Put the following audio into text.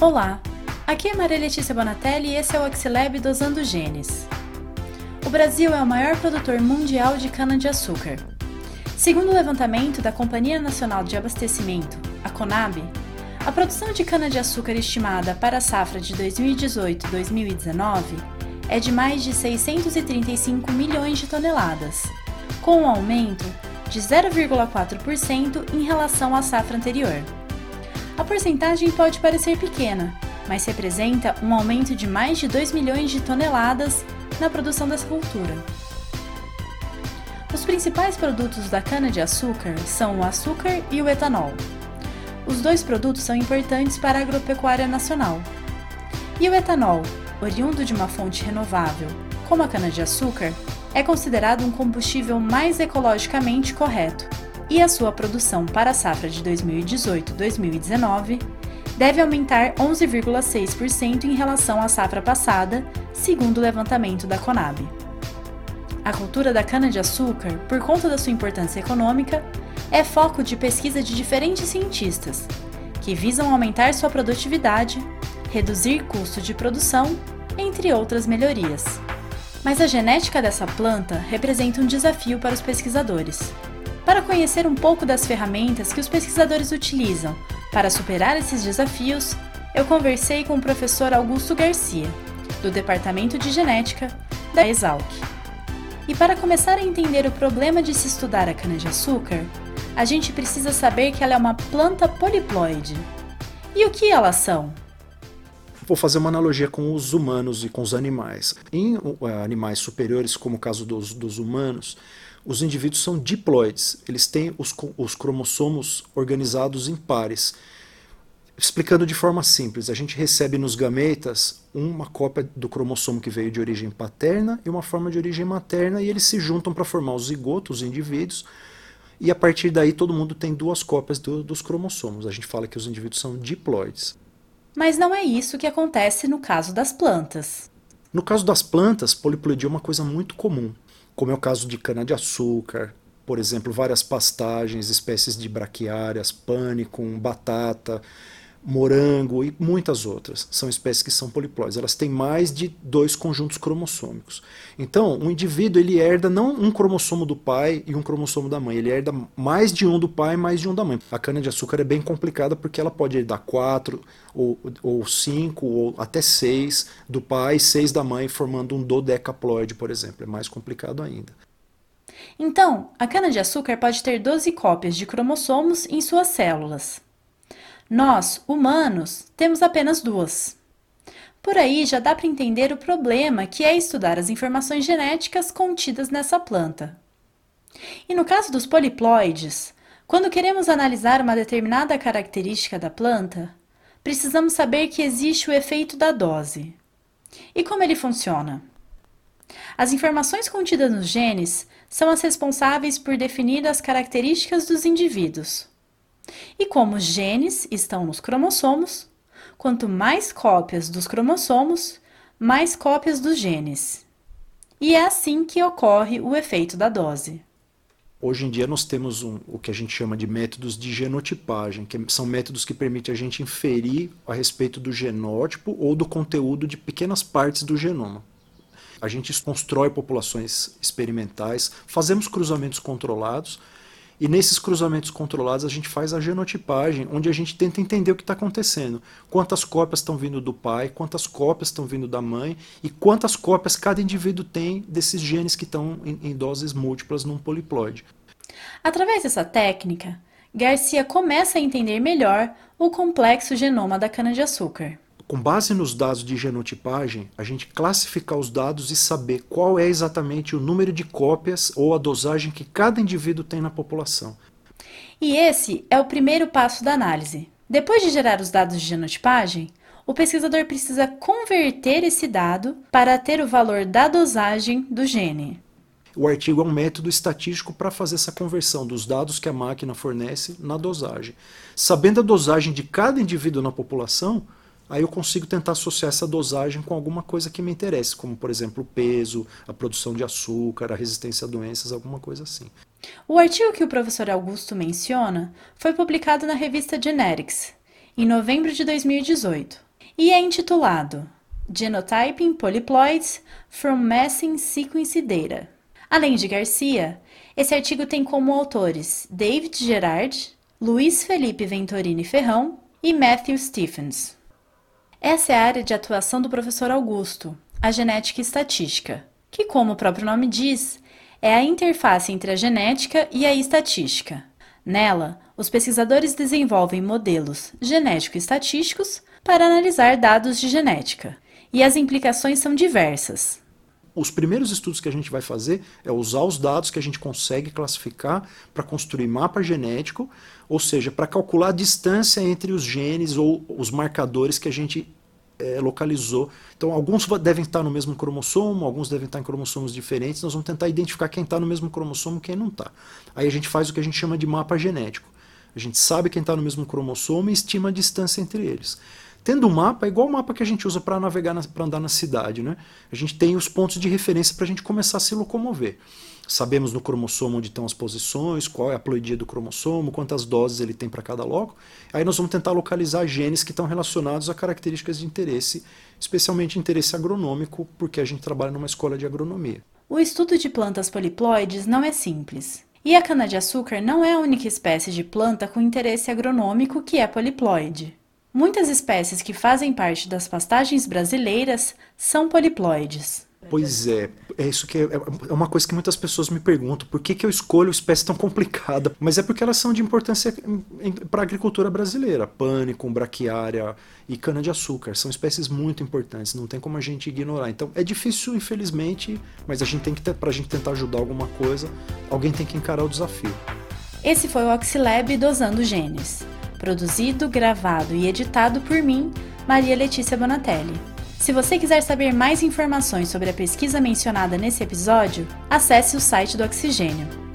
Olá, aqui é Maria Letícia Bonatelli e esse é o Axilab Dosando Genes. O Brasil é o maior produtor mundial de cana-de-açúcar. Segundo o levantamento da Companhia Nacional de Abastecimento, a CONAB, a produção de cana-de-açúcar estimada para a safra de 2018-2019 é de mais de 635 milhões de toneladas, com um aumento de 0,4% em relação à safra anterior. A porcentagem pode parecer pequena, mas representa um aumento de mais de 2 milhões de toneladas na produção dessa cultura. Os principais produtos da cana-de-açúcar são o açúcar e o etanol. Os dois produtos são importantes para a agropecuária nacional. E o etanol, oriundo de uma fonte renovável, como a cana-de-açúcar, é considerado um combustível mais ecologicamente correto, e a sua produção para a safra de 2018-2019 deve aumentar 11,6% em relação à safra passada, segundo o levantamento da Conab. A cultura da cana-de-açúcar, por conta da sua importância econômica, é foco de pesquisa de diferentes cientistas, que visam aumentar sua produtividade, reduzir custo de produção, entre outras melhorias. Mas a genética dessa planta representa um desafio para os pesquisadores. Para conhecer um pouco das ferramentas que os pesquisadores utilizam para superar esses desafios, eu conversei com o professor Augusto Garcia, do Departamento de Genética da Exalc. E para começar a entender o problema de se estudar a cana-de-açúcar, a gente precisa saber que ela é uma planta poliploide. E o que elas são? Vou fazer uma analogia com os humanos e com os animais. Em uh, animais superiores, como o caso dos, dos humanos, os indivíduos são diploides, eles têm os, os cromossomos organizados em pares. Explicando de forma simples, a gente recebe nos gametas uma cópia do cromossomo que veio de origem paterna e uma forma de origem materna, e eles se juntam para formar o zigoto, os indivíduos, e a partir daí todo mundo tem duas cópias do, dos cromossomos. A gente fala que os indivíduos são diploides. Mas não é isso que acontece no caso das plantas. No caso das plantas, poliploidia é uma coisa muito comum, como é o caso de cana-de-açúcar, por exemplo, várias pastagens, espécies de braquiárias, pânico, batata, morango e muitas outras. São espécies que são poliploides. Elas têm mais de dois conjuntos cromossômicos. Então, um indivíduo ele herda não um cromossomo do pai e um cromossomo da mãe, ele herda mais de um do pai e mais de um da mãe. A cana-de-açúcar é bem complicada porque ela pode herdar quatro, ou, ou cinco, ou até seis do pai e seis da mãe, formando um dodecaploide, por exemplo. É mais complicado ainda. Então, a cana-de-açúcar pode ter 12 cópias de cromossomos em suas células. Nós, humanos, temos apenas duas. Por aí já dá para entender o problema que é estudar as informações genéticas contidas nessa planta. E no caso dos poliploides, quando queremos analisar uma determinada característica da planta, precisamos saber que existe o efeito da dose. E como ele funciona? As informações contidas nos genes são as responsáveis por definir as características dos indivíduos. E como os genes estão nos cromossomos, quanto mais cópias dos cromossomos, mais cópias dos genes. E é assim que ocorre o efeito da dose. Hoje em dia nós temos um, o que a gente chama de métodos de genotipagem, que são métodos que permitem a gente inferir a respeito do genótipo ou do conteúdo de pequenas partes do genoma. A gente constrói populações experimentais, fazemos cruzamentos controlados e nesses cruzamentos controlados a gente faz a genotipagem, onde a gente tenta entender o que está acontecendo. Quantas cópias estão vindo do pai, quantas cópias estão vindo da mãe e quantas cópias cada indivíduo tem desses genes que estão em, em doses múltiplas num poliploide. Através dessa técnica, Garcia começa a entender melhor o complexo genoma da cana-de-açúcar com base nos dados de genotipagem, a gente classificar os dados e saber qual é exatamente o número de cópias ou a dosagem que cada indivíduo tem na população. E esse é o primeiro passo da análise. Depois de gerar os dados de genotipagem, o pesquisador precisa converter esse dado para ter o valor da dosagem do gene. O artigo é um método estatístico para fazer essa conversão dos dados que a máquina fornece na dosagem. Sabendo a dosagem de cada indivíduo na população, aí eu consigo tentar associar essa dosagem com alguma coisa que me interesse, como por exemplo o peso, a produção de açúcar, a resistência a doenças, alguma coisa assim. O artigo que o professor Augusto menciona foi publicado na revista Genetics, em novembro de 2018. e é intitulado Genotyping Polyploids from Messing Sequence Data. Além de Garcia, esse artigo tem como autores David Gerard, Luiz Felipe Ventorini Ferrão e Matthew Stephens. Essa é a área de atuação do professor Augusto, a genética estatística, que, como o próprio nome diz, é a interface entre a genética e a estatística. Nela, os pesquisadores desenvolvem modelos genético-estatísticos para analisar dados de genética, e as implicações são diversas. Os primeiros estudos que a gente vai fazer é usar os dados que a gente consegue classificar para construir mapa genético, ou seja, para calcular a distância entre os genes ou os marcadores que a gente é, localizou. Então, alguns devem estar no mesmo cromossomo, alguns devem estar em cromossomos diferentes. Nós vamos tentar identificar quem está no mesmo cromossomo e quem não está. Aí a gente faz o que a gente chama de mapa genético. A gente sabe quem está no mesmo cromossomo e estima a distância entre eles. Tendo um mapa, é igual o mapa que a gente usa para navegar, para andar na cidade. Né? A gente tem os pontos de referência para a gente começar a se locomover. Sabemos no cromossomo onde estão as posições, qual é a ploidia do cromossomo, quantas doses ele tem para cada loco. Aí nós vamos tentar localizar genes que estão relacionados a características de interesse, especialmente interesse agronômico, porque a gente trabalha numa escola de agronomia. O estudo de plantas poliploides não é simples. E a cana-de-açúcar não é a única espécie de planta com interesse agronômico que é poliploide. Muitas espécies que fazem parte das pastagens brasileiras são poliploides. Pois é, é isso que é, é, uma coisa que muitas pessoas me perguntam, por que, que eu escolho espécie tão complicada? Mas é porque elas são de importância para a agricultura brasileira. Pânico, braquiária e cana-de-açúcar são espécies muito importantes, não tem como a gente ignorar. Então é difícil, infelizmente, mas a gente tem que para a gente tentar ajudar alguma coisa, alguém tem que encarar o desafio. Esse foi o Oxilab Dosando Genes, produzido, gravado e editado por mim, Maria Letícia Bonatelli. Se você quiser saber mais informações sobre a pesquisa mencionada nesse episódio, acesse o site do Oxigênio